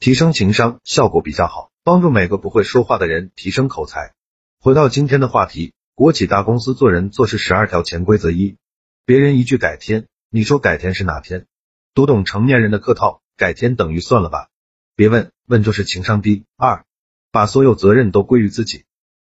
提升情商，效果比较好，帮助每个不会说话的人提升口才。回到今天的话题，国企大公司做人做事十二条潜规则一，别人一句改天，你说改天是哪天？读懂成年人的客套。改天等于算了吧，别问问就是情商低。二，把所有责任都归于自己。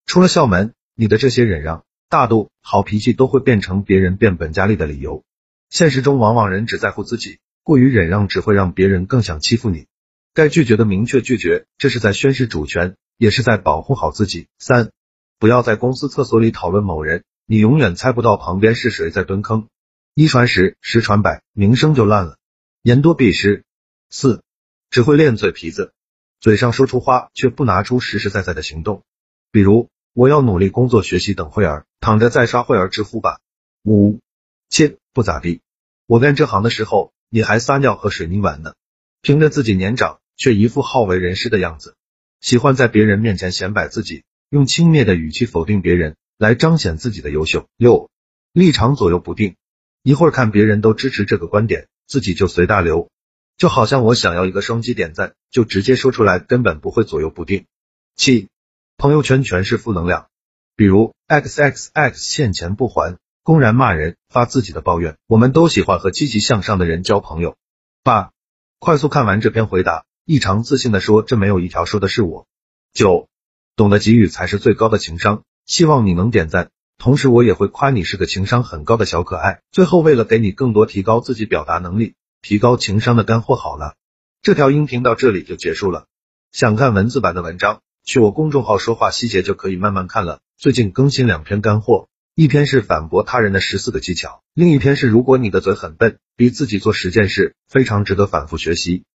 出了校门，你的这些忍让、大度、好脾气都会变成别人变本加厉的理由。现实中往往人只在乎自己，过于忍让只会让别人更想欺负你。该拒绝的明确拒绝，这是在宣示主权，也是在保护好自己。三，不要在公司厕所里讨论某人，你永远猜不到旁边是谁在蹲坑。一传十，十传百，名声就烂了。言多必失。四，只会练嘴皮子，嘴上说出话，却不拿出实实在在的行动。比如，我要努力工作学习等会儿，躺着再刷会儿知乎吧。五，切，不咋地。我干这行的时候，你还撒尿和水泥碗呢，凭着自己年长，却一副好为人师的样子，喜欢在别人面前显摆自己，用轻蔑的语气否定别人，来彰显自己的优秀。六，立场左右不定，一会儿看别人都支持这个观点，自己就随大流。就好像我想要一个双击点赞，就直接说出来，根本不会左右不定。七，朋友圈全是负能量，比如 x x x 欠钱不还，公然骂人，发自己的抱怨。我们都喜欢和积极向上的人交朋友。八，快速看完这篇回答，异常自信的说，这没有一条说的是我。九，懂得给予才是最高的情商，希望你能点赞，同时我也会夸你是个情商很高的小可爱。最后，为了给你更多提高自己表达能力。提高情商的干货好了，这条音频到这里就结束了。想看文字版的文章，去我公众号说话细节就可以慢慢看了。最近更新两篇干货，一篇是反驳他人的十四个技巧，另一篇是如果你的嘴很笨，逼自己做十件事，非常值得反复学习。